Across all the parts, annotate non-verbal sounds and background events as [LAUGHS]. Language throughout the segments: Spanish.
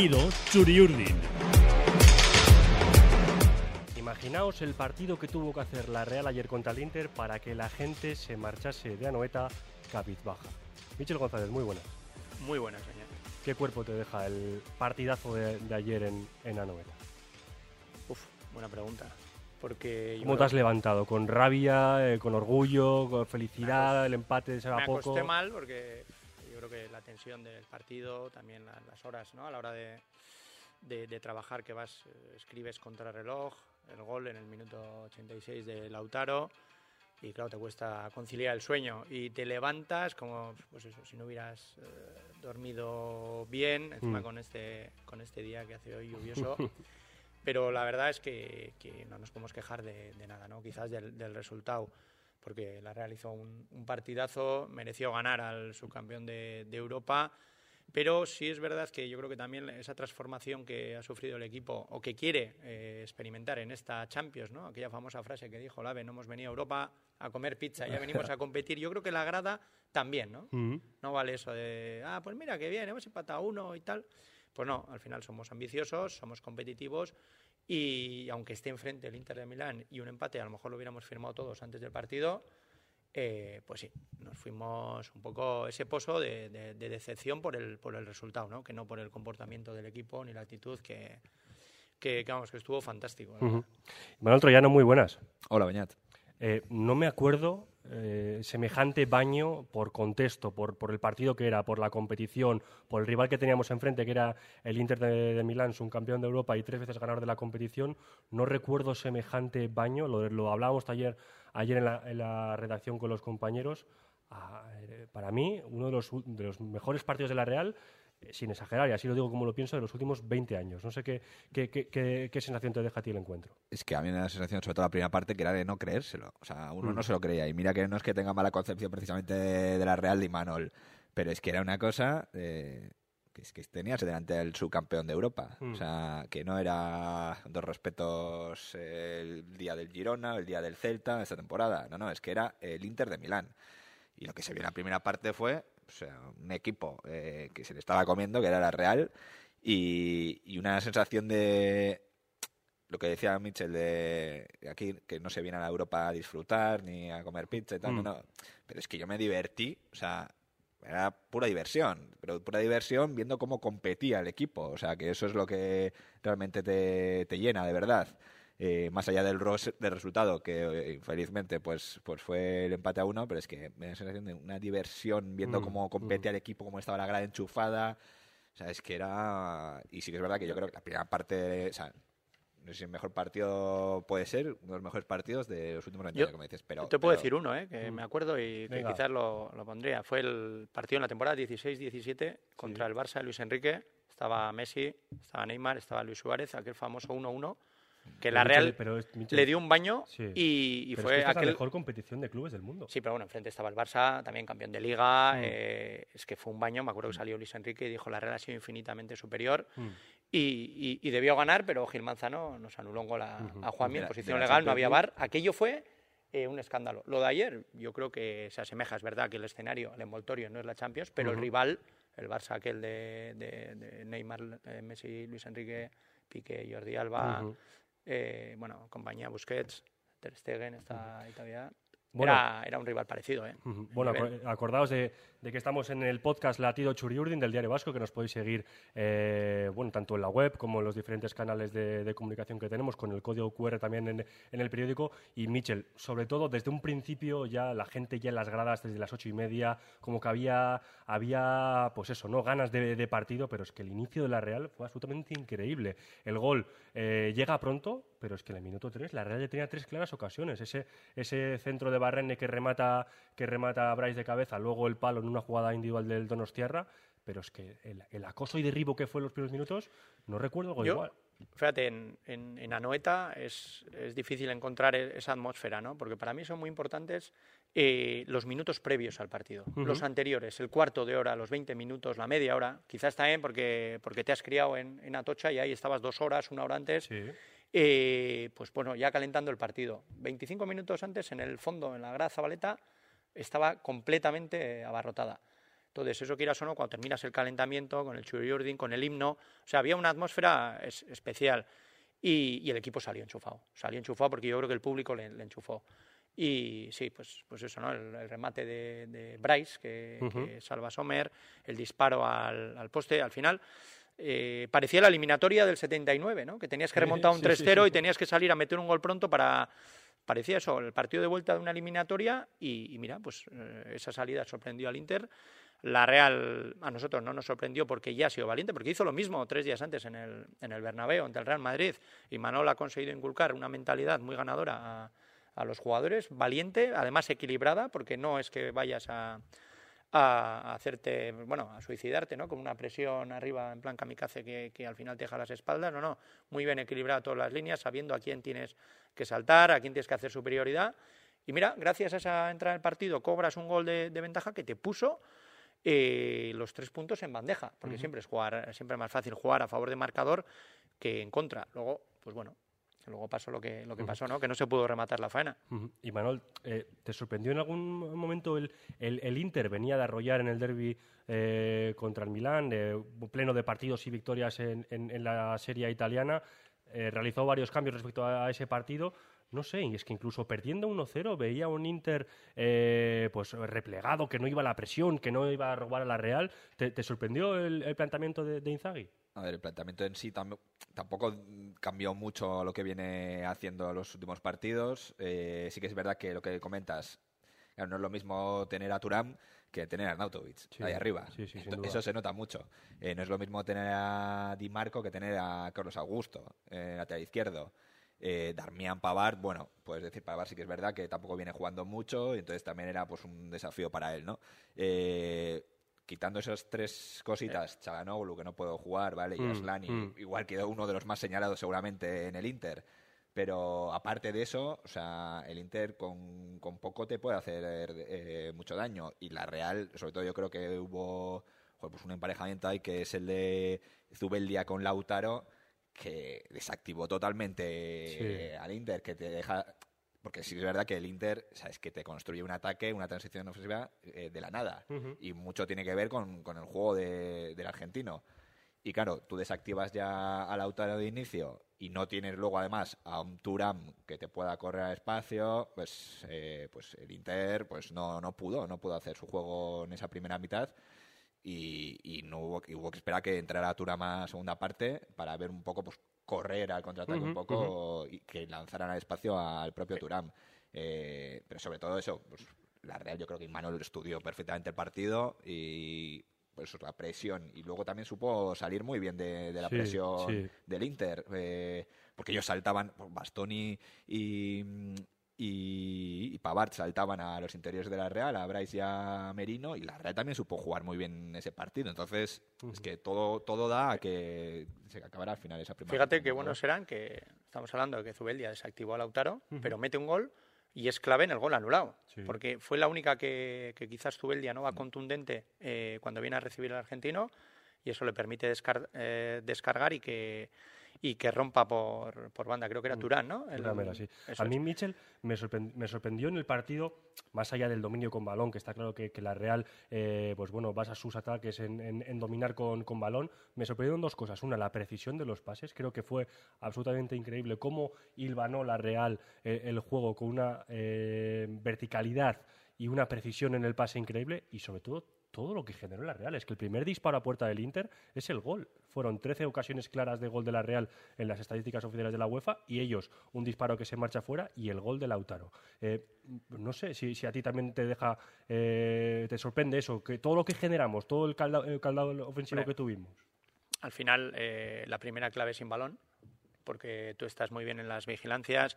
latido Churiurdin. Imaginaos el partido que tuvo que hacer la Real ayer contra el Inter para que la gente se marchase de Anoeta cabizbaja. Michel González, muy buenas. Muy buenas, señor. ¿Qué cuerpo te deja el partidazo de, de ayer en, en Anoeta? Uf, buena pregunta. Porque yo ¿Cómo te has levantado? ¿Con rabia, eh, con orgullo, con felicidad, el empate se va me poco? acosté mal porque que la tensión del partido, también la- las horas, ¿no? A la hora de, de- de trabajar que vas, eh, escribes contra reloj, el gol en el minuto 86 de Lautaro y claro, te cuesta conciliar el sueño y te levantas como, pues eso, si no hubieras eh, dormido bien, encima Mm. con, este, con este día que hace hoy lluvioso. [LAUGHS] Pero la verdad es que, que no nos podemos quejar de, de nada, ¿no? Quizás del, del resultado, porque la Real hizo un, un partidazo, mereció ganar al subcampeón de, de Europa, pero sí es verdad que yo creo que también esa transformación que ha sufrido el equipo o que quiere eh, experimentar en esta Champions, ¿no? Aquella famosa frase que dijo Lave, no hemos venido a Europa a comer pizza, ya venimos a competir. Yo creo que la grada también, ¿no? No vale eso de, ah, pues mira, que bien, hemos empatado uno y tal. Pues no, al final somos ambiciosos, somos competitivos y aunque esté enfrente el Inter de Milán y un empate, a lo mejor lo hubiéramos firmado todos antes del partido, eh, pues sí, nos fuimos un poco ese pozo de, de- de decepción por el, por el resultado, ¿no? que no por el comportamiento del equipo ni la actitud que, que, que, vamos, que estuvo fantástico. Ujú. verdad. Manuel Troyano, muy buenas. Hola, Beñat. Eh, no me acuerdo eh, semejante baño por contexto, por, el partido que era, por la competición, por el rival que teníamos enfrente, que era el Inter de, de Milán, un campeón de Europa y tres veces ganador de la competición. No recuerdo semejante baño, lo, lo hablábamos ayer, ayer en, la, redacción con los compañeros. Ah, eh, para mí, uno de los, mejores partidos de la Real, sin exagerar, y así lo digo como lo pienso, de los últimos 20 años. No sé qué, qué, qué- sensación te deja a ti el encuentro. Es que a mí me da la sensación, sobre todo la primera parte, que era de no creérselo. O sea, uno Mm. no se lo creía. Y mira que no es que tenga mala concepción precisamente de, de la Real de Imanol, pero es que era una cosa eh, que es que tenías delante del subcampeón de Europa. Mm. O sea, que no era dos respetos eh, el día del Girona, el día del Celta, esta temporada. No, no, es que era el Inter de Milán. Y lo que se vio en la primera parte fue o sea, un equipo eh, que se le estaba comiendo, que era la Real, y, y una sensación de lo que decía Mitchell de aquí que no se viene a la Europa a disfrutar ni a comer pizza y tal, Mm. no, no. Pero es que yo me divertí, o sea, era pura diversión, pero pura diversión viendo cómo competía el equipo, o sea, que eso es lo que realmente te, te llena de verdad. Eh, más allá del, ros- del resultado, que eh, infelizmente pues, pues fue el empate a uno, pero es que me da la sensación de una diversión viendo Mm, cómo competía el equipo, cómo estaba la grada enchufada. O sea, es que era. Y sí que es verdad que yo creo que la primera parte. O sea, no sé si el mejor partido puede ser, uno de los mejores partidos de los últimos años, Yo como dices. Pero, Te puedo pero- decir uno, ¿eh? que Mm. me acuerdo y que Venga. quizás lo, lo pondría. Fue el partido en la temporada 16-17 contra el Barça de Luis Enrique. Estaba Messi, estaba Neymar, estaba Luis Suárez, aquel famoso 1-1, que la Michel, Real pero es- Michel, le dio un baño Sí. y, y pero es fue que es aquel... la mejor competición de clubes del mundo. Sí, pero bueno, enfrente estaba el Barça, también campeón de Liga. Mm. eh, es que fue un baño. Me acuerdo que salió Luis Enrique y dijo la Real ha sido infinitamente superior. Mm. Y, y- y debió ganar, pero Gil Manzano nos anuló un gol a, a Juanmi en posición legal, no había bar. Aquello fue eh, un escándalo. Lo de ayer, yo creo que se asemeja, es verdad que el escenario, el envoltorio no es la Champions, pero el rival, el Barça aquel de, de- de Neymar, eh, Messi, Luis Enrique, Piqué, Jordi Alba. Eh, bueno, compañía Busquets, Ter Stegen, está ahí todavía. Bueno. Era, era un rival parecido, ¿eh? Bueno, acordaos de, de que estamos en el podcast Latido Churiurdin del Diario Vasco, que nos podéis seguir eh, bueno, tanto en la web como en los diferentes canales de, de comunicación que tenemos, con el código QR también en, en el periódico. Y Michel, sobre todo desde un principio ya la gente ya en las gradas desde las ocho y media, como que había, había pues eso, ¿no? ganas de, de partido, pero es que el inicio de la Real fue absolutamente increíble. El gol eh, llega pronto, pero es que en el minuto 3 la Real ya tenía tres claras ocasiones. Ese, ese centro de Barrene que remata, que remata a Bryce de cabeza, luego el palo en una jugada individual del Donostiarra, pero es que el, el acoso y derribo que fue en los primeros minutos, no recuerdo algo Yo- igual. Fíjate, en, en, en Anoeta es, es difícil encontrar e- esa atmósfera, ¿no? Porque para mí son muy importantes eh, los minutos previos al partido. Ujú. Los anteriores, el cuarto de hora, los 20 minutos, la media hora. Quizás también porque, porque te has criado en, en Atocha y ahí estabas dos horas, una hora antes. Sí. Eh, pues bueno, ya calentando el partido. 25 minutos antes, en el fondo, en la Grada Zabaleta, estaba completamente abarrotada. Entonces, eso quieras o no, cuando terminas el calentamiento, con el Churiurdin, con el himno, o sea, había una atmósfera especial. Y, el equipo salió enchufado. Salió enchufado porque yo creo que el público le, enchufó. Y sí, pues, pues eso, ¿no? El, remate de, Bryce, que, salva Sommer, el disparo al, poste, al final. Eh, parecía la eliminatoria del 79, ¿no? Que tenías que remontar un 3-0 y tenías que salir a meter un gol pronto para... Parecía eso, el partido de vuelta de una eliminatoria y, mira, pues eh, esa salida sorprendió al Inter. La Real a nosotros no nos sorprendió porque ya ha sido valiente, porque hizo lo mismo tres días antes en el, en el Bernabéu, ante el Real Madrid, y Manol ha conseguido inculcar una mentalidad muy ganadora a, a los jugadores, valiente, además equilibrada, porque no es que vayas a, a hacerte, bueno, a suicidarte, ¿no? Con una presión arriba en plan kamikaze que, que al final te deja las espaldas, no, no, muy bien equilibrada todas las líneas, sabiendo a quién tienes que saltar, a quién tienes que hacer superioridad. Y mira, gracias a esa entrada en el partido cobras un gol de, ventaja que te puso eh, los tres puntos en bandeja, porque siempre es jugar, siempre es más fácil jugar a favor de marcador que en contra. Luego, pues bueno, luego pasó lo que, lo que pasó, ¿no? Que no se pudo rematar la faena. Y Manuel, eh, ¿te sorprendió en algún momento el, el, Inter venía de arrollar en el derby eh, contra el Milán, pleno de partidos y victorias en, en, la serie italiana? realizó varios cambios respecto a ese partido no sé, y es que incluso perdiendo 1-0 veía un Inter eh, pues replegado, que no iba a la presión, que no iba a robar a la Real. ¿Te, sorprendió el, planteamiento de, Inzaghi? A ver, el planteamiento en sí tampoco cambió mucho lo que viene haciendo los últimos partidos. Eh, sí que es verdad que lo que comentas, no es lo mismo tener a Turán que tener a Nautovic ahí arriba. Eso se nota mucho. Eh, no es lo mismo tener a Di Marco que tener a Carlos Augusto, eh, lateral izquierdo. Eh, Darmian Pavard, bueno, puedes decir Pavard sí que es verdad que tampoco viene jugando mucho, y entonces también era pues un desafío para él, ¿no? Eh, quitando esas tres cositas, eh. que no puedo jugar, ¿vale? Y mm, Aslani, mm. igual quedó uno de los más señalados seguramente en el Inter. Pero aparte de eso, o sea, el Inter con, con poco te puede hacer eh, mucho daño. Y la Real, sobre todo yo creo que hubo pues un emparejamiento ahí que es el de Zubeldia con Lautaro que desactivó totalmente al Inter, que te deja... Porque sí es verdad que el Inter, sabes, que te construye un ataque, una transición ofensiva eh, de la nada. Y mucho tiene que ver con, el juego del argentino. Y claro, tú desactivas ya al Lautaro de inicio y no tienes luego además a un Turam que te pueda correr al espacio, pues, eh, pues el Inter pues no, no pudo, no pudo hacer su juego en esa primera mitad y, no hubo, hubo que esperar que entrara Turama segunda parte para ver un poco, pues correr al contraataque un poco y que lanzaran al espacio al propio Turam. Eh, pero sobre todo eso, pues la Real yo creo que Manuel estudió perfectamente el partido y pues la presión. Y luego también supo salir muy bien de, la presión del Inter eh, porque ellos saltaban Bastoni y, y, y Pavard saltaban a los interiores de la Real, a Bryce y a Merino, y la Real también supo jugar muy bien ese partido. Entonces, es que todo, todo da a que se acabará al final esa primera. Fíjate qué buenos serán que estamos hablando de que Zubeldia desactivó a Lautaro, pero mete un gol y es clave en el gol anulado, porque fue la única que, que quizás Zubeldia no va contundente eh, cuando viene a recibir al argentino y eso le permite eh, descargar y que y que rompa por, por banda. Creo que era mm. Turán, ¿no? sí. A mí, Mitchell me, me, sorprendió en el partido, más allá del dominio con balón, que está claro que, que la Real eh, pues bueno, basa sus ataques en, en, dominar con, con, balón, me sorprendieron dos cosas. Una, la precisión de los pases. Creo que fue absolutamente increíble cómo hilvanó la Real eh, el juego con una eh, verticalidad y una precisión en el pase increíble y sobre todo todo lo que generó la Real. Es que el primer disparo a puerta del Inter es el gol. Fueron 13 ocasiones claras de gol de la Real en las estadísticas oficiales de la UEFA y ellos un disparo que se marcha fuera y el gol de Lautaro. Eh, no sé si, a ti también te deja, eh, te sorprende eso, que todo lo que generamos, todo el caldado, ofensivo que tuvimos. Al final, eh, la primera clave es sin balón, porque tú estás muy bien en las vigilancias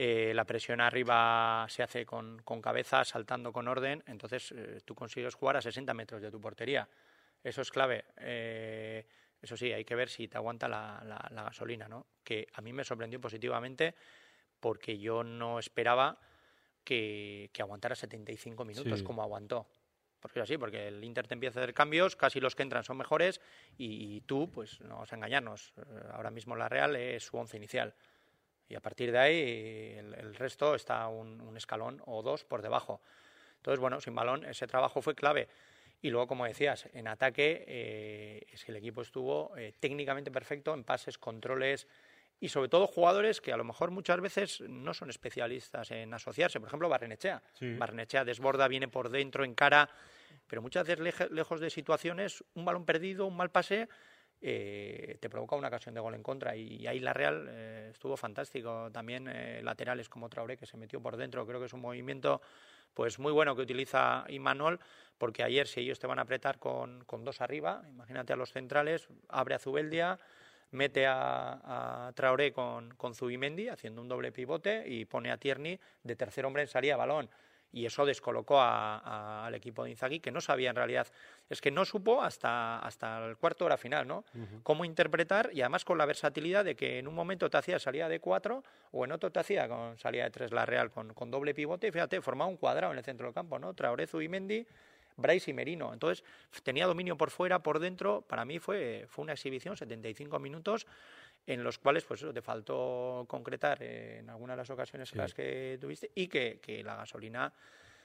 eh, la presión arriba se hace con, cabeza, saltando con orden, entonces eh, tú consigues jugar a 60 metros de tu portería. Eso es clave. Eh, eso sí, hay que ver si te aguanta la, gasolina, ¿no? Que a mí me sorprendió positivamente porque yo no esperaba que, aguantara 75 minutos como aguantó. Porque es así, porque el Inter te empieza a hacer cambios, casi los que entran son mejores y, tú, pues no vamos a engañarnos, ahora mismo la Real es su once inicial y a partir de ahí el, resto está un, escalón o dos por debajo. Entonces, bueno, sin balón ese trabajo fue clave. Y luego, como decías, en ataque eh, es que el equipo estuvo eh, técnicamente perfecto en pases, controles y sobre todo jugadores que a lo mejor muchas veces no son especialistas en asociarse. Por ejemplo, Barrenechea. Barrenechea desborda, viene por dentro, en cara, pero muchas veces lejos de situaciones, un balón perdido, un mal pase, eh, te provoca una ocasión de gol en contra. Y, ahí la Real estuvo fantástico. También laterales como Traoré, que se metió por dentro, creo que es un movimiento pues muy bueno que utiliza Imanol, porque ayer si ellos te van a apretar con, dos arriba, imagínate a los centrales, abre a Zubeldia, mete a, Traoré con, con Zubimendi haciendo un doble pivote y pone a Tierney de tercer hombre en salida balón y eso descolocó al equipo de Inzaghi, que no sabía en realidad, es que no supo hasta, hasta el cuarto hora final, ¿no? Cómo interpretar y además con la versatilidad de que en un momento te hacía salida de cuatro o en otro te hacía con salida de tres la Real con, con doble pivote y fíjate, formaba un cuadrado en el centro del campo, ¿no? Traorezu y Mendy, Bryce y Merino. Entonces, tenía dominio por fuera, por dentro. Para mí fue, fue una exhibición, 75 minutos, en los cuales pues te faltó concretar en algunas de las ocasiones las que tuviste y que, que, la gasolina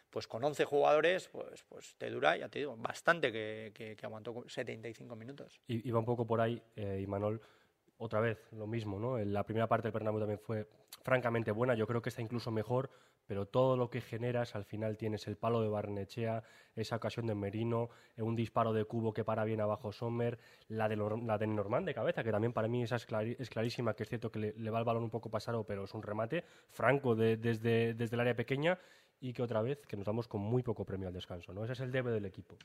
pues con 11 jugadores pues pues te dura ya te digo bastante que, que, aguantó 75 minutos. Y, va un poco por ahí eh, Imanol otra vez lo mismo no la primera parte del Bernabéu también fue francamente buena yo creo que está incluso mejor pero todo lo que generas al final tienes el palo de Barnechea, esa ocasión de Merino, un disparo de cubo que para bien abajo Sommer, la de, la de Norman de cabeza, que también para mí esa es, clarísima, que es cierto que le, va el balón un poco pasado, pero es un remate franco desde, desde el área pequeña y que otra vez que nos damos con muy poco premio al descanso. ¿no? Ese es el debe del equipo.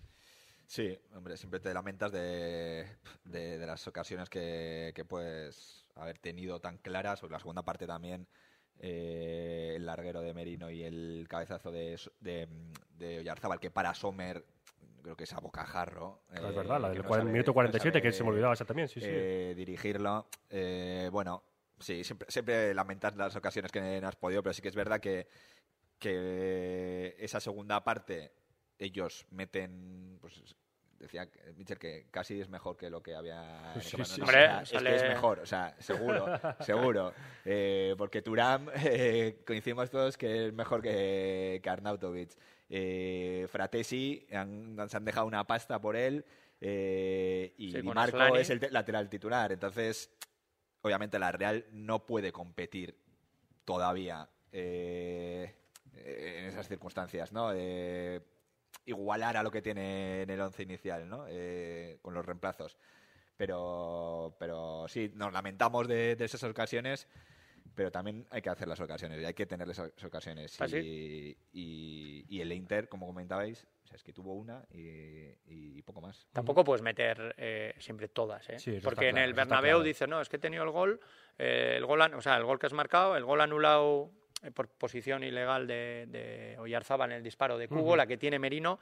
Sí, hombre, siempre te lamentas de, de, las ocasiones que, que puedes haber tenido tan claras, porque la segunda parte también eh, el larguero de Merino y el cabezazo de, de, de Oyarzábal, que para Sommer creo que es a bocajarro. es verdad, la del minuto 47, que se me olvidaba esa también, sí, sí. Eh, dirigirlo. Eh, bueno, sí, siempre, siempre lamentas las ocasiones que no has podido, pero sí que es verdad que, que esa segunda parte ellos meten pues, decía Mitchell que casi es mejor que lo que había es que es mejor, o sea, [LAUGHS] seguro, seguro. Eh, porque Turam, [LAUGHS] eh, coincidimos todos que es mejor que, que Arnautovic. Eh, Fratesi, han, se han dejado una pasta por él y, Marco es el lateral titular. Entonces, obviamente la Real no puede competir todavía en esas circunstancias, ¿no? Igualar a lo que tiene en el once inicial, ¿no? Eh, con los reemplazos. Pero, pero sí, nos lamentamos de, esas ocasiones, pero también hay que hacer las ocasiones y hay que tener esas ocasiones. ¿Ah, y, y, el Inter, como comentabais, es que tuvo una y, poco más. Tampoco puedes meter eh, siempre todas, ¿eh? Porque en el Bernabéu dice, no, es que he tenido el gol, eh, el gol, o sea, el gol que has marcado, el gol anulado por posición ilegal de, de en el disparo de Cubo, la que tiene Merino,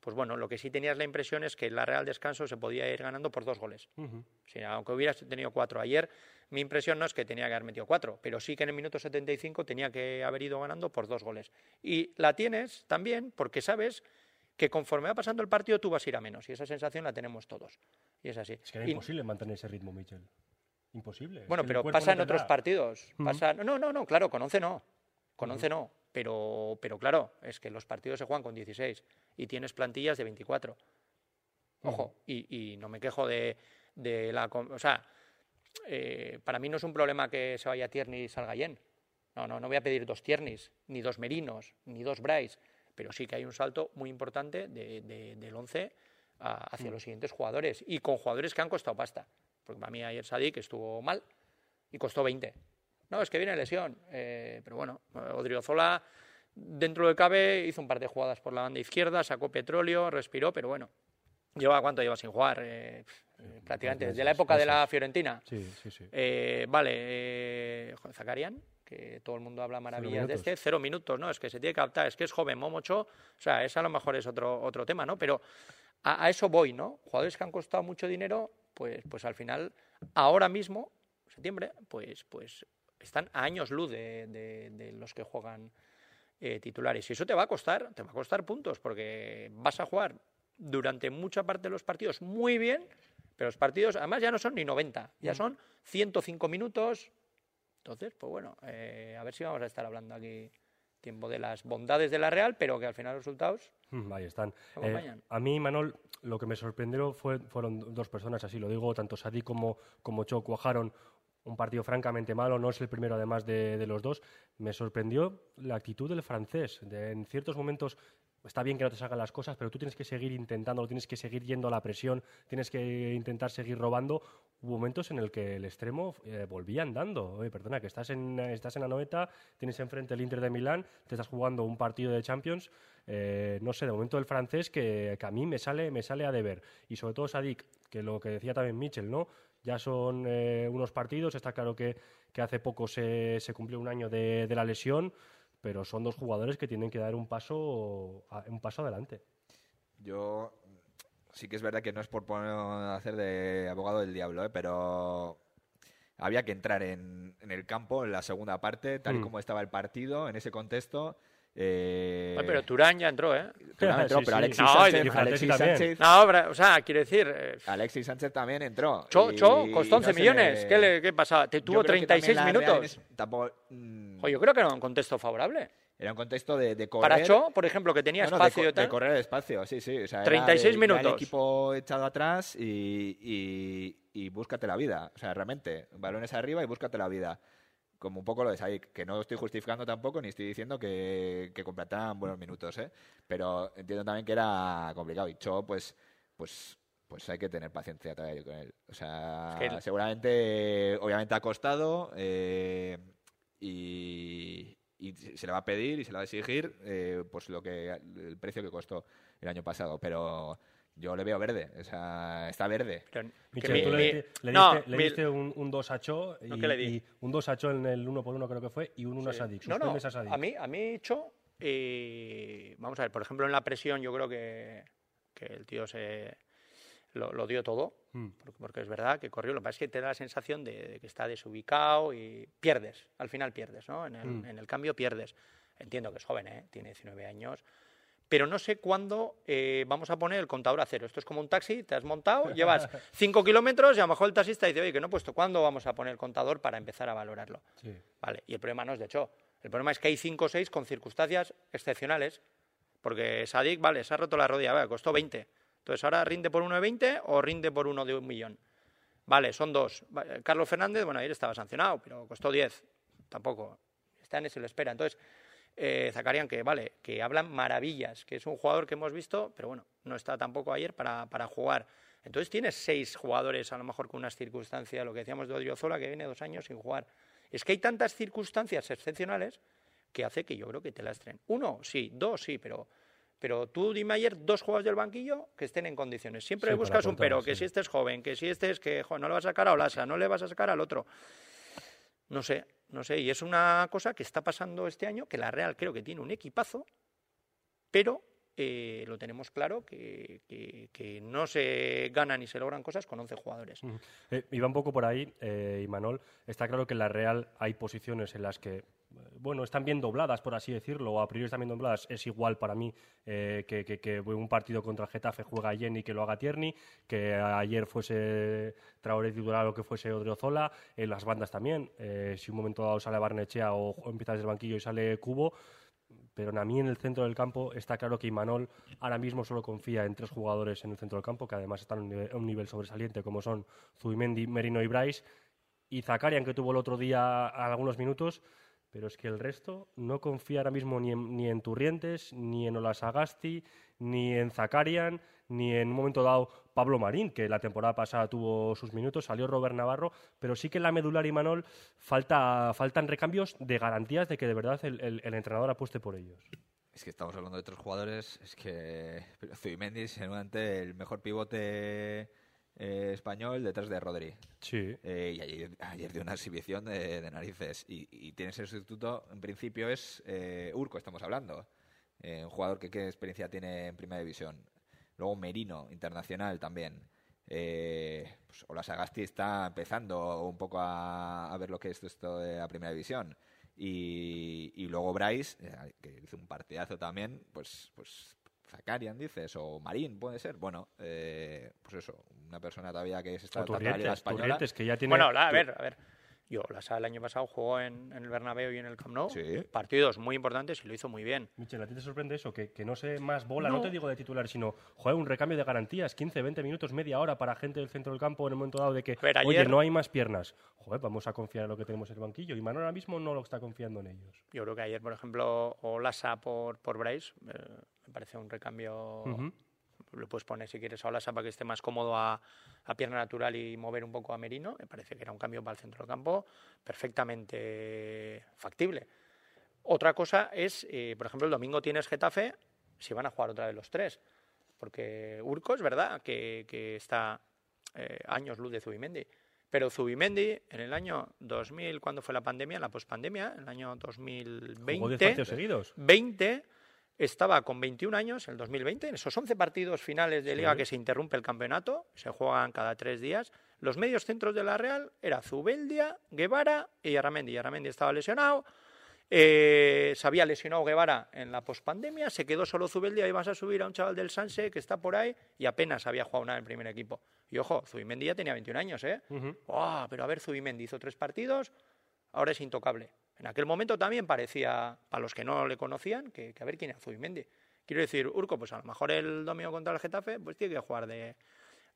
pues bueno, lo que sí tenías la impresión es que la Real Descanso se podía ir ganando por dos goles. aunque hubieras tenido cuatro ayer, mi impresión no es que tenía que haber metido cuatro, pero sí que en el minuto 75 tenía que haber ido ganando por dos goles. Y la tienes también porque sabes que conforme va pasando el partido tú vas a ir a menos, y esa sensación la tenemos todos. Y es así. Es que era imposible mantener ese ritmo, Michel. Imposible. Bueno, pero pasa en otros partidos. Pasa... No, no, no, claro, con 11 no. Con 11 no, pero, pero claro, es que los partidos se juegan con 16 y tienes plantillas de 24. Ojo, y, no me quejo de, la... O sea, eh, para mí no es un problema que se vaya Tierney y salga Yen. No, no, no voy a pedir dos Tiernis, ni dos Merinos, ni dos Bryce, pero sí que hay un salto muy importante del 11 hacia mm. los siguientes jugadores y con jugadores que han costado pasta. Porque para mí ayer Sadik estuvo mal y costó 20. No, es que viene lesión. Eh, pero bueno, Odriozola, dentro del cabe, hizo un par de jugadas por la banda izquierda, sacó petróleo, respiró, pero bueno. ¿Lleva cuánto lleva sin jugar? Eh, eh, prácticamente desde la época de la Fiorentina. Sí, sí, sí. vale, Zacarian, que todo el mundo habla maravillas de este, cero minutos, ¿no? Es que se tiene que adaptar, es que es joven, Momocho, o sea, ese a lo mejor es otro, otro tema, ¿no? Pero a, a, eso voy, ¿no? Jugadores que han costado mucho dinero, pues, pues al final, ahora mismo, septiembre, pues, pues están a años luz de, los que juegan eh, titulares. Y eso te va a costar, te va a costar puntos, porque vas a jugar durante mucha parte de los partidos muy bien, pero los partidos además ya no son ni 90, ya mm. son 105 minutos. Entonces, pues bueno, eh, a ver si vamos a estar hablando aquí tiempo de las bondades de la Real, pero que al final los resultados Mm, Ahí están. Eh, a mí, Manol, lo que me sorprendió fue, fueron dos personas, así lo digo, tanto Sadí como, como Cho cuajaron un partido francamente malo, no es el primero además de, los dos. Me sorprendió la actitud del francés. En ciertos momentos está bien que no te salgan las cosas, pero tú tienes que seguir intentándolo, tienes que seguir yendo a la presión, tienes que intentar seguir robando. Hubo momentos en el que el extremo eh, volvía andando. Oye, perdona, que estás en, estás en la noveta, tienes enfrente el Inter de Milán, te estás jugando un partido de Champions. eh, no sé, de momento el francés que, que a mí me sale, me sale a deber. Y sobre todo Sadik, que lo que decía también Mitchell, ¿no? Ya son eh, unos partidos, está claro que, que hace poco se, se cumplió un año de, de la lesión, pero son dos jugadores que tienen que dar un paso, un paso adelante. Yo sí que es verdad que no es por poner, hacer de abogado del diablo, ¿eh? pero había que entrar en, en el campo en la segunda parte, tal y Mm. como estaba el partido, en ese contexto. Eh, Bueno, pero Turán ya entró, ¿eh? Turán entró, [LAUGHS] Sí, pero sí. Alexis, No, y Sánchez, Frattesi Alexis también. Sánchez- No, bra- o sea, quiero decir, eh, Alexis Sánchez también entró. Cho, y- Cho costó 11 no millones. le- ¿Qué, le, ¿Qué pasa? Te tuvo creo que 36 también la Real minutos. es- tampoco, mm, Oye, yo creo que era un contexto favorable. era un contexto de, de correr. Para Cho, por ejemplo, que tenía No, no, de espacio co- y tal. de correr espacio, sí, sí. O sea, era 36 de- ya minutos. El equipo echado atrás y, y, y búscate la vida. O sea, realmente, balones arriba y búscate la vida. Como un poco lo de Sadik, que no estoy justificando tampoco ni estoy diciendo que, que completaran buenos minutos, ¿eh? Pero entiendo también que era complicado. Y Cho, pues, pues, pues hay que tener paciencia todavía con él. O sea, Es que él- seguramente, obviamente ha costado eh, y, y se le va a pedir y se le va a exigir eh, pues lo que el precio que costó el año pasado. Pero yo le veo verde, o sea, está verde. Michel, mi- tú le, mi- diste- le no, diste, le mi- diste un, un 2 a Cho y, No, ¿qué le di? y un 2 a Cho en el 1 por 1 creo que fue y un 1 a Sadik. No, no, a Sadik. a mí, a mí Cho, eh, vamos a ver, por ejemplo, en la presión yo creo que, que el tío se lo, lo dio todo, Mm. porque, porque es verdad que corrió. Lo que pasa es que te da la sensación de, de que está desubicado y pierdes, al final pierdes, ¿no? En el, Mm. en el cambio pierdes. Entiendo que es joven, ¿eh? tiene 19 años. Pero no sé cuándo eh, vamos a poner el contador a cero. Esto es como un taxi, te has montado, llevas [LAUGHS] 5 kilómetros y a lo mejor el taxista dice, oye, que no he puesto, ¿cuándo vamos a poner el contador para empezar a valorarlo? Sí. Vale, y el problema no es de hecho. El problema es que hay 5 o 6 con circunstancias excepcionales. Porque Sadik, vale, se ha roto la rodilla, vale, costó 20. Entonces, ¿ahora rinde por uno de 20 o rinde por uno de un millón? Vale, son dos. Eh, Carlos Fernández, bueno, ayer estaba sancionado, pero costó 10. Tampoco. Año se lo espera. Entonces, eh, Zakarian, que vale, que hablan maravillas, que es un jugador que hemos visto, pero bueno, no está tampoco ayer para, para jugar. Entonces tienes seis jugadores, a lo mejor con unas circunstancias, lo que decíamos de Odriozola, que viene dos años sin jugar. Es que hay tantas circunstancias excepcionales que hace que yo creo que te lastren. Uno, sí, dos, sí, pero, pero tú dime ayer dos jugadores del banquillo que estén en condiciones. Siempre Sí, buscas un pero, que si este es joven, que si este es que no le vas a sacar a Olasa, no le vas a sacar al otro. No sé, no sé. Y es una cosa que está pasando este año, que la Real creo que tiene un equipazo, pero eh, lo tenemos claro que, no se ganan ni se logran cosas con 11 jugadores. Eh, iba un poco por ahí, eh, Imanol. Está claro que en la Real hay posiciones en las que, bueno, están bien dobladas, por así decirlo, o a priori están bien dobladas. Es igual para mí eh, que, un partido contra Getafe juega Jenny que lo haga Tierney, que ayer fuese Traoré titular o que fuese Odriozola, en las bandas también. Eh, si un momento dado sale Barnechea o, o empieza desde el banquillo y sale Cubo, pero a mí en el centro del campo está claro que Imanol ahora mismo solo confía en tres jugadores en el centro del campo, que además están a un nivel, a un nivel sobresaliente, como son Zubimendi, Merino y Bryce, y Zakarian, que tuvo el otro día algunos minutos, pero es que el resto no confía ahora mismo ni en, ni en Turrientes, ni en Olasagasti, ni en Zakarian, ni en un momento dado Pablo Marín, que la temporada pasada tuvo sus minutos, salió Robert Navarro, pero sí que en la medular y Manol falta, faltan recambios de garantías de que de verdad el, entrenador apueste por ellos. Es que estamos hablando de otros jugadores. Es que Zubimendi es el mejor pivote eh, español detrás de Rodri. Sí. Eh, y ayer, ayer dio una exhibición de, de narices. Y, y tienes el sustituto, en principio es eh, Urco, estamos hablando. Eh, un jugador que qué experiencia tiene en primera división. Luego Merino, internacional también. Eh, pues Ola Sagasti está empezando un poco a, a ver lo que es esto de la primera división. Y, y luego Bryce, que hizo un partidazo también, pues, pues Zakarian dices, o Marín puede ser. Bueno, eh, pues eso, una persona todavía que se está O adaptando a la Liga Turrientes, Española. Turrientes, que ya tiene... Bueno, la- a ver, a ver. Yo, Lasa el año pasado jugó en, en el Bernabéu y en el Camp Nou. Sí. Partidos muy importantes y lo hizo muy bien. Michel, ¿a ti te sorprende eso? Que, que no sé más bola, no. No. te digo de titular, sino juega un recambio de garantías, 15, 20 minutos, media hora para gente del centro del campo en el momento dado de que, oye, no hay más piernas. Joder, vamos a confiar en lo que tenemos en el banquillo. Y Manuel ahora mismo no lo está confiando en ellos. Yo creo que ayer, por ejemplo, o Lasa por, por Bryce, eh, me parece un recambio. Ujú. Le puedes poner, si quieres, a Olasa para que esté más cómodo a, a pierna natural y mover un poco a Merino. Me parece que era un cambio para el centro del campo perfectamente factible. Otra cosa es, eh, por ejemplo, el domingo tienes Getafe, si van a jugar otra vez los tres. Porque Urco es verdad que, que está eh, años luz de Zubimendi. Pero Zubimendi, en el año 2000, cuando fue la pandemia, la pospandemia, en el año Jugó 10 2020, partidos seguidos. 20 estaba con 21 años, en el 2020, en esos 11 partidos finales de liga Sí. que se interrumpe el campeonato, se juegan cada tres días, los medios centros de la Real era Zubeldia, Guevara y Aramendi. Aramendi estaba lesionado, eh, se había lesionado Guevara en la pospandemia, se quedó solo Zubeldia y vas a subir a un chaval del Sanse que está por ahí y apenas había jugado nada en el primer equipo. Y ojo, Zubimendi ya tenía 21 años, ¿eh? ¡Ah! pero a ver, Zubimendi hizo tres partidos, ahora es intocable. En aquel momento también parecía, para los que no le conocían, que, que a ver quién era Zubimendi. Quiero decir, Urco, pues a lo mejor el domingo contra el Getafe, pues tiene que jugar de,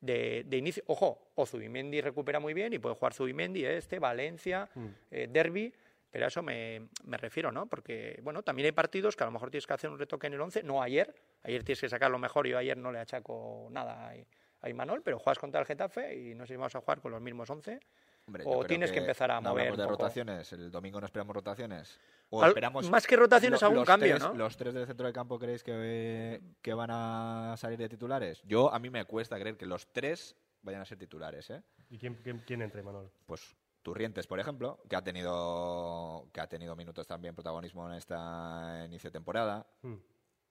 de, de inicio. Ojo, o Zubimendi recupera muy bien y puede jugar Zubimendi, este, Valencia, Mm. eh, Derby, pero a eso me, me refiero, ¿no? Porque, bueno, también hay partidos que a lo mejor tienes que hacer un retoque en el 11, no ayer, ayer tienes que sacar lo mejor, yo ayer no le achaco nada a, a Imanol, pero juegas contra el Getafe y no sé si vamos a jugar con los mismos 11. Hombre, O tienes que empezar a no mover hablamos de un poco. rotaciones. El domingo no esperamos rotaciones. O Al- esperamos. más que rotaciones, lo- algún los cambio, tres- ¿no? ¿Los tres del centro del campo creéis que, que van a salir de titulares? Yo, a mí me cuesta creer que los tres vayan a ser titulares, ¿eh? ¿Y quién, quién, quién entra, Manuel? Pues Turrientes, por ejemplo, que ha tenido que ha tenido minutos también protagonismo en esta inicio de temporada. Mm.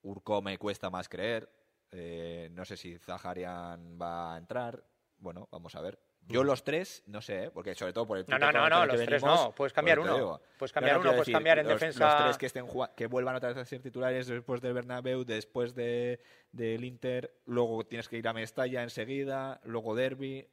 Urco me cuesta más creer. Eh, no sé si Zaharian va a entrar. Bueno, vamos a ver. Yo los tres, no sé, ¿eh? porque sobre todo por el No, no, no, no, los tres no. Puedes cambiar pues uno. Puedes cambiar no, uno, puedes decir, cambiar en los, defensa. Los tres que, estén que vuelvan otra vez a ser titulares después del Bernabéu, después de, del Inter, luego tienes que ir a Mestalla enseguida, luego Derby.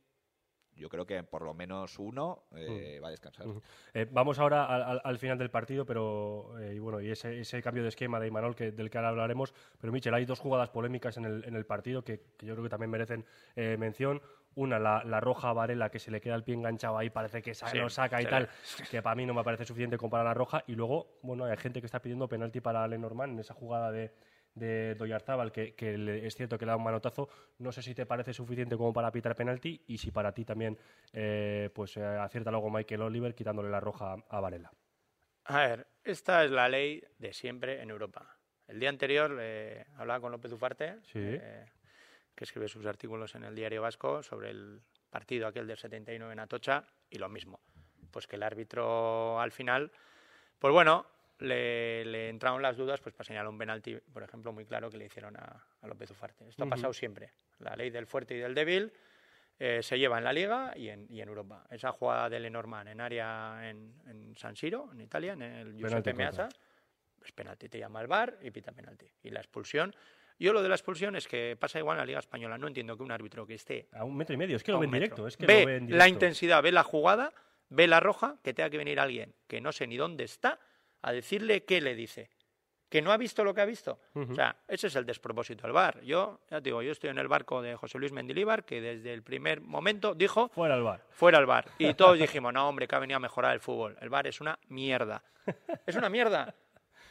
Yo creo que por lo menos uno eh, va a descansar. Ujú. Eh, vamos ahora al, al- al final del partido, pero eh, y bueno, y ese, ese cambio de esquema de Imanol que, del que ahora hablaremos. Pero Michel, hay dos jugadas polémicas en el, en el partido que, que yo creo que también merecen eh, mención. Una, la, la roja a Varela que se le queda el pie enganchado ahí, parece que sa- Sí, lo saca y sí. tal, [LAUGHS] que para mí no me parece suficiente como para la roja. Y luego, bueno, hay gente que está pidiendo penalti para Lenormand en esa jugada de, de Doyarzábal, que, que le- es cierto que le da un manotazo. No sé si te parece suficiente como para pitar penalti y si para ti también eh, pues eh, acierta luego Michael Oliver quitándole la roja a, a Varela. A ver, esta es la ley de siempre en Europa. El día anterior eh, hablaba con López Ufarte, Sí. Que escribe sus artículos en el Diario Vasco sobre el partido aquel del 79 en Atocha, y lo mismo. Pues que el árbitro al final, pues bueno, le, le entraron las dudas pues para señalar un penalti, por ejemplo, muy claro que le hicieron a, a López Ufarte. Esto Ujú. ha pasado siempre. La ley del fuerte y del débil eh, se lleva en la Liga y en, y en Europa. Esa jugada de Lenormand en área en, en San Siro, en Italia, en el Giuseppe Meazza, es penalti. Te llama el VAR y pita penalti. Y la expulsión. Yo lo de la expulsión es que pasa igual en la Liga Española. No entiendo que un árbitro que esté A un metro y medio, es que lo ven directo. Es que ve lo ven la directo. intensidad, ve la jugada, ve la roja, que tenga que venir alguien que no sé ni dónde está a decirle qué le dice. Que no ha visto lo que ha visto. O sea, ese es el despropósito del VAR. Yo, ya te digo, yo estoy en el barco de José Luis Mendilíbar, que desde el primer momento dijo Fuera el bar. fuera el VAR. Y todos [LAUGHS] dijimos, no, hombre, que ha venido a mejorar el fútbol. El VAR es una mierda. [LAUGHS] Es una mierda.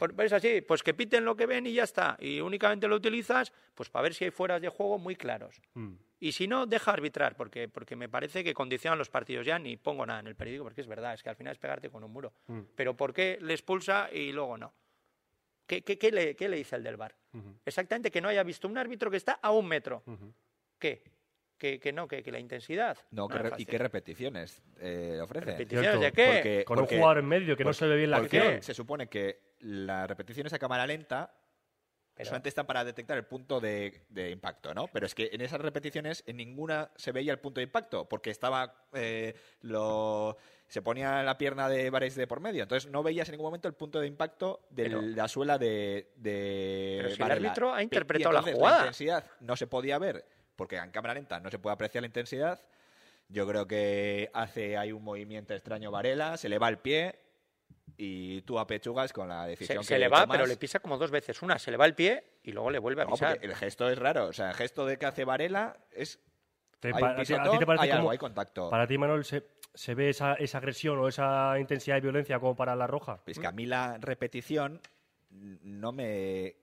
Por- Es así, pues que piten lo que ven y ya está. Y únicamente lo utilizas pues para ver si hay fueras de juego muy claros. Mm. Y si no, deja arbitrar, porque, porque me parece que condicionan los partidos. Ya ni pongo nada en el periódico, porque es verdad, es que al final es pegarte con un muro. Mm. Pero ¿por qué le expulsa y luego no? ¿Qué, qué- qué le, qué le dice el del? Ujú. Exactamente que no haya visto un árbitro que está a un metro. ¿Qué? Que, que no, que, que la intensidad. No, ¿qué es re- ¿y qué repeticiones eh, ofrece? ¿Repeticiones de qué? Porque- Con porque- un jugador en medio que no se ve bien la acción. se supone que las repeticiones a cámara lenta Pero- solamente están para detectar el punto de, de impacto, ¿no? Pero es que en esas repeticiones en ninguna se veía el punto de impacto, porque estaba eh, lo se ponía la pierna de Vares de por medio, entonces no veías en ningún momento el punto de impacto de Pero- la suela de, de Pero si el árbitro ha Y interpretado la jugada. intensidad no se podía ver, porque en cámara lenta no se puede apreciar la intensidad. Yo creo que hace hay un movimiento extraño Varela, se le va el pie y tú apechugas con la Se, decisión se que le va, tomas. pero le pisa como dos veces. Una se le va el pie y luego le vuelve a No, pisar. el gesto es raro. O sea, el gesto de que hace Varela es. Te- hay a ti- te parece algo, como- hay contacto. Para ti, Manuel, ¿se, se ve esa, esa agresión o esa intensidad de violencia como para la roja? Es que a mí la repetición no me.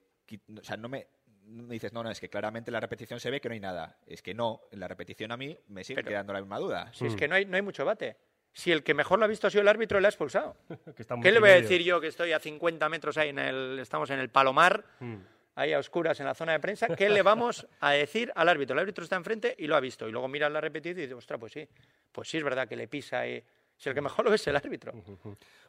O sea, no me. Me dices, no, no, es que claramente en la repetición se ve que no hay nada. Es que no, en la repetición a mí me sigue Pero- quedando la misma duda. Si es Mm. que no hay, no hay mucho bate. Si el que mejor lo ha visto ha sido el árbitro, le ha expulsado. [LAUGHS] Que está muy ¿Qué le voy a decir yo que estoy a 50 metros ahí en el. Estamos en el Palomar, Mm. ahí a oscuras en la zona de prensa? ¿Qué le vamos a decir al árbitro? El árbitro está enfrente y lo ha visto. Y luego mira la repetición y dice, ostras, pues sí. Pues sí, es verdad que le pisa. y Si el que mejor lo es el árbitro.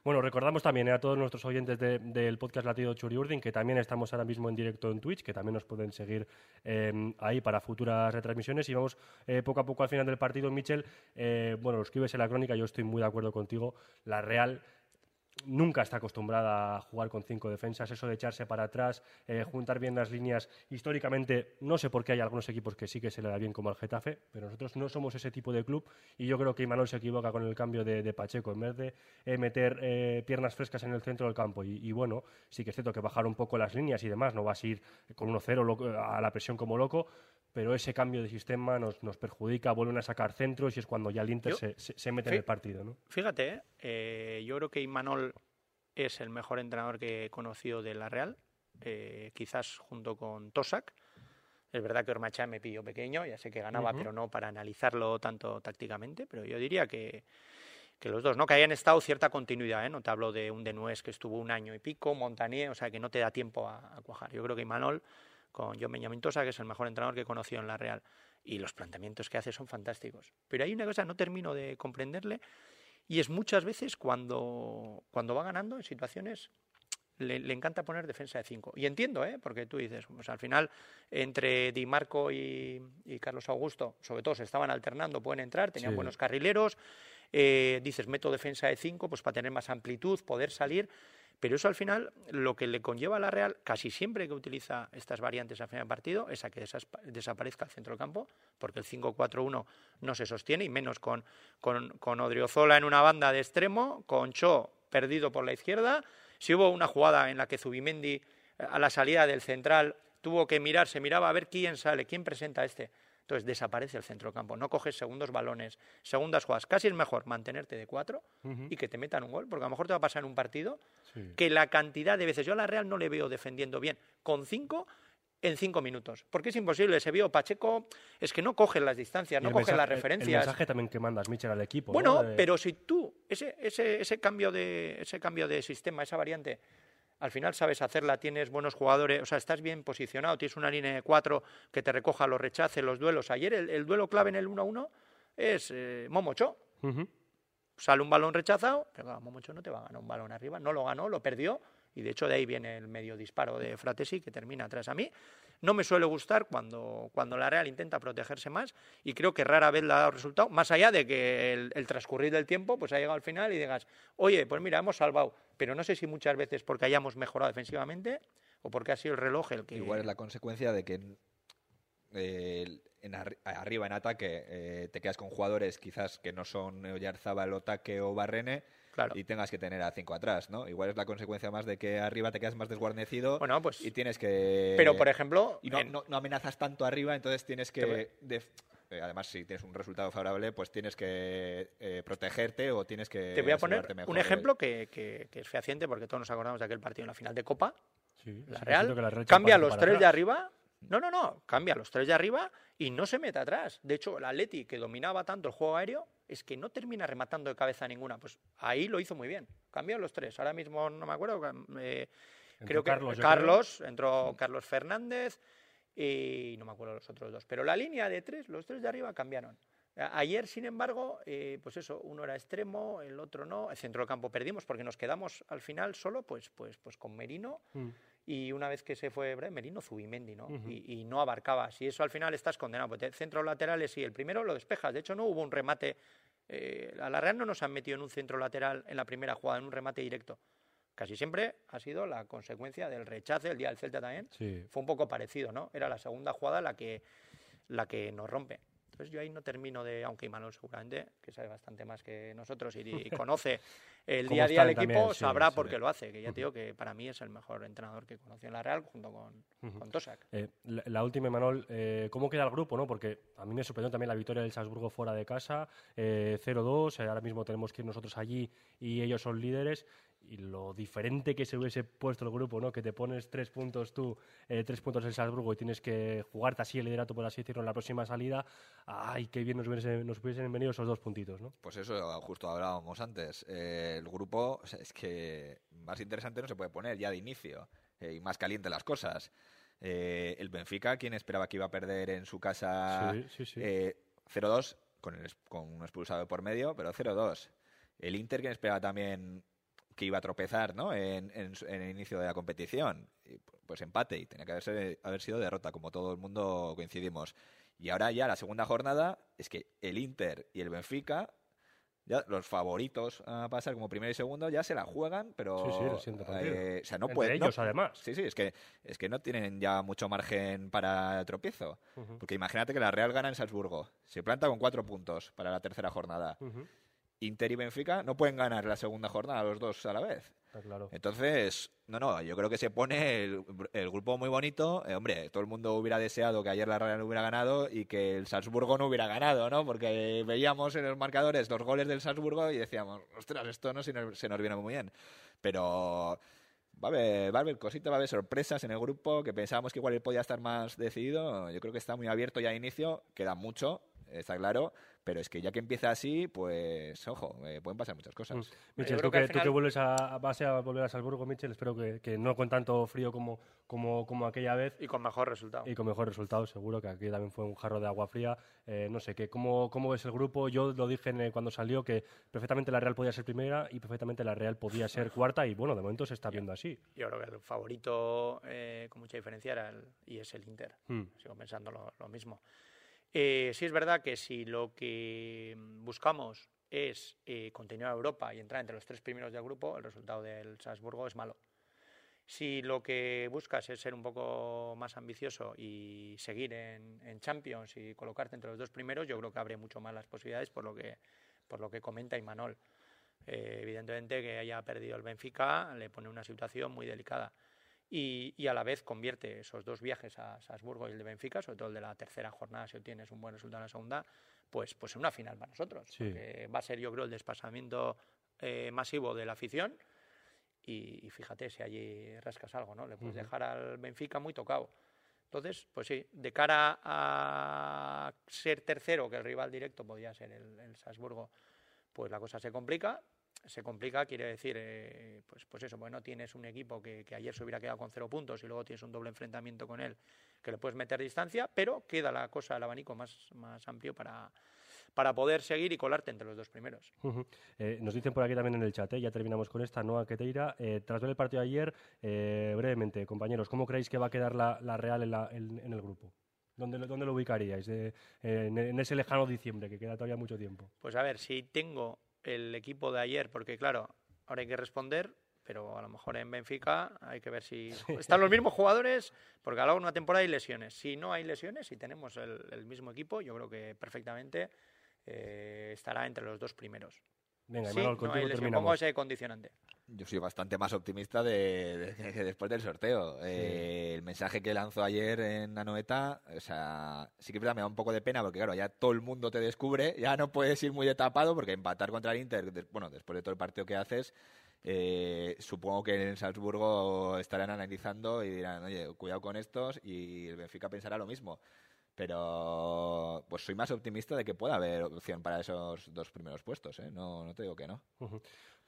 Bueno, recordamos también eh, a todos nuestros oyentes de- del podcast Latido Churiurdin que también estamos ahora mismo en directo en Twitch, que también nos pueden seguir eh, ahí para futuras retransmisiones. Y vamos eh, poco a poco al final del partido, Michel. eh, bueno, lo escribes en la crónica, yo estoy muy de acuerdo contigo. La Real nunca está acostumbrada a jugar con cinco defensas, eso de echarse para atrás, eh, juntar bien las líneas. Históricamente, no sé por qué hay algunos equipos que sí que se le da bien como al Getafe, pero nosotros no somos ese tipo de club y yo creo que Imanol se equivoca con el cambio de, de Pacheco. En vez de eh, meter eh, piernas frescas en el centro del campo y, y bueno, sí que es cierto que bajar un poco las líneas y demás, no vas a ir con 1-0 loco- a la presión como loco, pero ese cambio de sistema nos, nos perjudica, vuelven a sacar centros y es cuando ya el Inter Yo- se, se- se mete en el partido. ¿no? Fíjate, yo creo que Imanol es el mejor entrenador que he conocido de la Real, eh, quizás junto con Tosak. Es verdad que Ormachá me pilló pequeño, ya sé que ganaba, pero no para analizarlo tanto tácticamente, pero yo diría que, que los dos, ¿no? Que hayan estado cierta continuidad, ¿eh? No te hablo de un Denués que estuvo un año y pico, Montanier, o sea, que no te da tiempo a, a cuajar. Yo creo que Imanol, con John Benjamin Tosa, que es el mejor entrenador que he conocido en la Real, y los planteamientos que hace son fantásticos. Pero hay una cosa, no termino de comprenderle, y es muchas veces cuando, cuando va ganando en situaciones le, le encanta poner defensa de 5. Y entiendo, ¿eh? porque tú dices, pues al final entre Di Marco y, y Carlos Augusto, sobre todo se estaban alternando, pueden entrar, tenían Sí. buenos carrileros, eh, dices, meto defensa de 5 pues para tener más amplitud, poder salir, pero eso al final lo que le conlleva a la Real, casi siempre que utiliza estas variantes al final del partido, es a que desaparezca el centro del campo, porque el 5-4-1 no se sostiene, y menos con, con, con Odriozola en una banda de extremo, con Cho perdido por la izquierda. Si hubo una jugada en la que Zubimendi, eh, a la salida del central, tuvo que mirar, se miraba a ver quién sale, quién presenta a este. Entonces desaparece el centrocampo, no coges segundos balones, segundas jugadas. Casi es mejor mantenerte de cuatro y que te metan un gol, porque a lo mejor te va a pasar en un partido Sí. que la cantidad de veces, yo a la Real no le veo defendiendo bien, con cinco en cinco minutos, porque es imposible, se vio Pacheco, es que no coge las distancias, Y no el coge mensaje- las el- referencias. El mensaje también que mandas, Michel, al equipo. Bueno, ¿no? De- pero si tú, ese, ese, ese, cambio de, ese cambio de sistema, esa variante, al final sabes hacerla, tienes buenos jugadores, o sea, estás bien posicionado, tienes una línea de cuatro que te recoja los rechaces, los duelos. Ayer el, el duelo clave en el 1-1 es eh, Momocho. Sale un balón rechazado, pero claro, Momocho no te va a ganar un balón arriba, no lo ganó, lo perdió, y de hecho de ahí viene el medio disparo de Fratesi que termina atrás a mí. No me suele gustar cuando, cuando la Real intenta protegerse más y creo que rara vez le ha dado resultado, más allá de que el, transcurrir del tiempo pues ha llegado al final y digas, oye, pues mira, hemos salvado, pero no sé si muchas veces porque hayamos mejorado defensivamente o porque ha sido el reloj el que... Igual es la consecuencia de que eh, arriba en ataque eh, te quedas con jugadores quizás que no son Oyarzábal, Otaque o Barrene Claro. y tengas que tener a cinco atrás, ¿no? Igual es la consecuencia más de que arriba te quedas más desguarnecido Bueno, pues... y tienes que... Pero, por ejemplo... Y no, en- no- no amenazas tanto arriba, entonces tienes que... eh, Además, si tienes un resultado favorable, pues tienes que eh, protegerte o tienes que... Te voy a poner mejor un ejemplo que, que- que es fehaciente porque todos nos acordamos de aquel partido en la final de Copa, Sí, La Real, cierto que la Real echa cambia a los tres de arriba. No, no, no, cambia los tres de arriba y no se mete atrás. De hecho, el Atleti, que dominaba tanto el juego aéreo, es que no termina rematando de cabeza ninguna. Pues ahí lo hizo muy bien. Cambió los tres. Ahora mismo no me acuerdo. eh, creo que Carlos, Carlos, creo. entró Carlos Fernández y no me acuerdo los otros dos. Pero la línea de tres, los tres de arriba cambiaron. Ayer, sin embargo, eh, pues eso, uno era extremo, el otro no. El centro del campo perdimos porque nos quedamos al final solo, pues, pues, pues con Merino Mm. Y una vez que se fue Merino, Zubimendi, ¿no? Y, y no abarcabas. Y eso al final estás condenado. Porque centros laterales, sí, el primero lo despejas. De hecho, no hubo un remate. eh, a la Real no nos han metido en un centro lateral en la primera jugada, en un remate directo. Casi siempre ha sido la consecuencia del rechace, el día del Celta también. Sí. Fue un poco parecido, ¿no? Era la segunda jugada la que, la que nos rompe. Entonces yo ahí no termino de, aunque Imanol seguramente, que sabe bastante más que nosotros y, y conoce el [LAUGHS] día a día del equipo, también, sí, sabrá sí. por qué lo hace. Que ya te digo que para mí es el mejor entrenador que conocí en la Real junto con, con Tosak. Eh, la, la última, Manuel, eh, ¿cómo queda el grupo? No? Porque a mí me sorprendió también la victoria del Salzburgo fuera de casa, eh, 0-2, eh, ahora mismo tenemos que ir nosotros allí y ellos son líderes. Y lo diferente que se hubiese puesto el grupo, ¿no? que te pones tres puntos tú, eh, tres puntos el Salzburgo y tienes que jugarte así el liderato, por así decirlo, en la próxima salida. ¡Ay, qué bien nos hubiesen, nos hubiesen venido esos dos puntitos! ¿no? Pues eso, justo hablábamos antes. Eh, el grupo, es que más interesante no se puede poner ya de inicio. eh, y más caliente las cosas. El Benfica, quien esperaba que iba a perder en su casa Sí, sí, sí. eh, 0-2, con, el, con un expulsado por medio, pero 0-2. El Inter, quien esperaba también que iba a tropezar ¿no? en, en su- en el inicio de la competición. Y, pues empate y tenía que haberse- haber sido derrota, como todo el mundo coincidimos. Y ahora ya la segunda jornada es que el Inter y el Benfica, ya los favoritos a pasar como primero y segundo, ya se la juegan, pero... Sí, sí, siguiente partido. eh, o sea, no Entre puede- no- ellos, además. Sí, sí, es que, es que no tienen ya mucho margen para tropiezo. Porque imagínate que la Real gana en Salzburgo. Se planta con cuatro puntos para la tercera jornada. ujú, Inter y Benfica no pueden ganar la segunda jornada los dos a la vez. Está claro. Entonces, no, no, yo creo que se pone el, el grupo muy bonito. Eh, hombre, todo el mundo hubiera deseado que ayer la Real no hubiera ganado y que el Salzburgo no hubiera ganado, ¿no? Porque veíamos en los marcadores los goles del Salzburgo y decíamos, ostras, esto no se nos, se nos viene muy bien. Pero va a, haber, va a haber cositas, va a haber sorpresas en el grupo que pensábamos que igual él podía estar más decidido. Yo creo que está muy abierto ya de inicio, queda mucho, está claro. Pero es que ya que empieza así, pues, ojo, eh, pueden pasar muchas cosas. Mm. Michel, tú que que, al tú que final- vuelves a, vas a volver a Salzburgo, Michel, espero que, que no con tanto frío como, como, como aquella vez Y con mejor resultado. y con mejor resultado, seguro que aquí también fue un jarro de agua fría. Eh, no sé, que cómo, ¿cómo ves el grupo? Yo lo dije en, eh, cuando salió que perfectamente la Real podía ser primera y perfectamente la Real podía [LAUGHS] ser cuarta y bueno, de momento se está viendo así. Yo creo que el favorito eh, con mucha diferencia era el, y es el Inter. Mm. Sigo pensando lo, lo mismo. Eh, sí es verdad que si lo que mm, buscamos es eh, continuar a Europa y entrar entre los tres primeros del grupo, el resultado del Salzburgo es malo. Si lo que buscas es ser un poco más ambicioso y seguir en, Champions y colocarte entre los dos primeros, yo creo que abre mucho más las posibilidades por lo que, por lo que comenta Imanol. Eh, evidentemente que haya perdido el Benfica le pone una situación muy delicada y, y a la vez convierte esos dos viajes a Salzburgo y el de Benfica, sobre todo el de la tercera jornada, si obtienes un buen resultado en la segunda, pues, pues en una final para nosotros. Sí. va a ser, yo creo, el despasamiento eh, masivo de la afición. Y, y fíjate si allí rascas algo, ¿no? Le puedes dejar al Benfica muy tocado. Entonces, pues sí, de cara a ser tercero, que el rival directo podía ser el, el Salzburgo, pues la cosa se complica. Se complica, quiere decir, eh, pues, pues eso, bueno, tienes un equipo que, que ayer se hubiera quedado con cero puntos y luego tienes un doble enfrentamiento con él que le puedes meter distancia, pero queda la cosa, el abanico más, más amplio para, para poder seguir y colarte entre los dos primeros. Eh, nos dicen por aquí también en el chat, eh, ya terminamos con esta, Noa Queteira. Tras ver el partido de ayer, brevemente, compañeros, ¿cómo creéis que va a quedar la, la Real en, la- en- en el grupo? ¿Dónde, lo- dónde lo ubicaríais? De- en, en ese lejano diciembre, que queda todavía mucho tiempo. Pues a ver, si tengo el equipo de ayer, porque claro, ahora hay que responder, pero a lo mejor en Benfica hay que ver si están los mismos jugadores, porque a lo largo de una temporada hay lesiones. Si no hay lesiones, si tenemos el, el mismo equipo, yo creo que perfectamente eh, estará entre los dos primeros. Venga, Sí, no hay lesión. Pongo ese condicionante. Yo soy bastante más optimista de, de- que después del sorteo. Eh, el mensaje que lanzó ayer en Anoeta, o sea, sí que me da un poco de pena porque, claro, ya todo el mundo te descubre, ya no puedes ir muy de tapado porque empatar contra el Inter, de- bueno, después de todo el partido que haces, eh, supongo que en Salzburgo estarán analizando y dirán, oye, cuidado con estos y el Benfica pensará lo mismo. Pero pues soy más optimista de que pueda haber opción para esos dos primeros puestos, ¿eh? No, no te digo que no.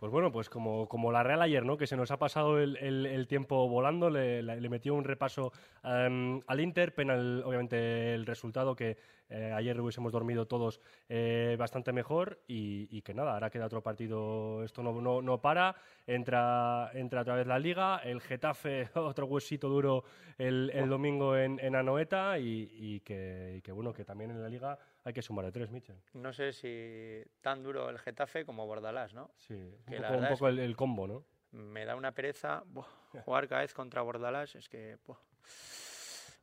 Pues bueno, pues como, como la Real ayer, ¿no? Que se nos ha pasado el, el- el tiempo volando, le, metió un repaso em, al Inter, pena el- obviamente el resultado que eh, ayer hubiésemos dormido todos eh, bastante mejor y, y que nada, ahora queda otro partido, esto no, no, no para, entra, entra otra vez la Liga, el Getafe, [LAUGHS] otro huesito duro el, el domingo en, en Anoeta y, y que, y que bueno, que también en la Liga hay que sumar de tres, Michel. No sé si tan duro el Getafe como Bordalás, ¿no? Sí, un poco, un el, el combo, ¿no? me da una pereza buah, jugar cada vez contra Bordalás, es que... buah.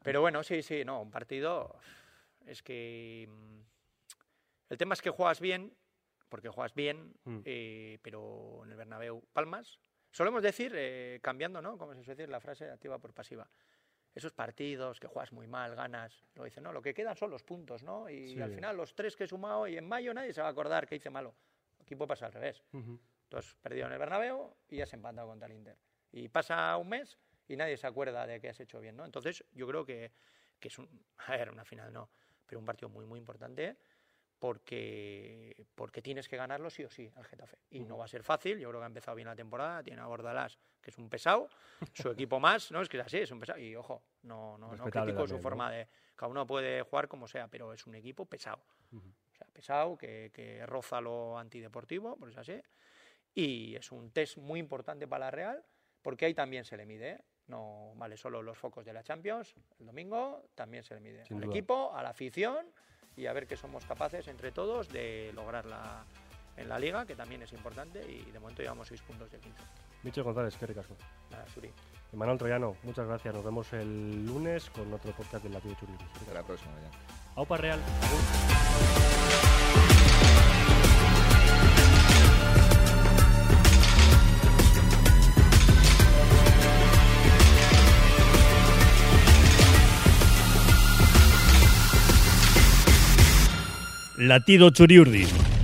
Pero bueno, sí, sí, no, un partido es que mm, El tema es que juegas bien, porque juegas bien, Mm. eh, pero en el Bernabéu palmas. Solemos decir, eh, cambiando, ¿no? Como se suele decir la frase activa por pasiva. Esos partidos que juegas muy mal, ganas, lo dicen, no, lo que quedan son los puntos, ¿no? Y Sí. al final los tres que he sumado y en mayo nadie se va a acordar que hice malo. Aquí puede pasar al revés. Ujú. Tú has perdido en el Bernabéu y has empatado contra el Inter. Y pasa un mes y nadie se acuerda de que has hecho bien, ¿no? Entonces, yo creo que, que es un... [LAUGHS] A ver, una final no, pero un partido muy, muy importante porque, porque tienes que ganarlo sí o sí al Getafe. Y no va a ser fácil, yo creo que ha empezado bien la temporada, tiene a Bordalás, que es un pesado, su equipo más, ¿no? Es que es así, es un pesado. Y ojo, no, no, no critico su también, ¿no? forma de... Cada uno puede jugar como sea, pero es un equipo pesado. Ujú. O sea, pesado, que, que roza lo antideportivo, por eso así. Y es un test muy importante para la Real, porque ahí también se le mide. ¿eh? No vale solo los focos de la Champions, el domingo también se le mide Sin al duda. equipo, a la afición y a ver que somos capaces entre todos de lograrla en la liga, que también es importante, y de momento llevamos 6 puntos de 15. Michel González, qué ricasco. Nada, Suri. Y Manuel Troyano, muchas gracias. Nos vemos el lunes con otro podcast del Latido Churiris. Hasta la próxima, ya. Aupa Real. Latido Churiurdin.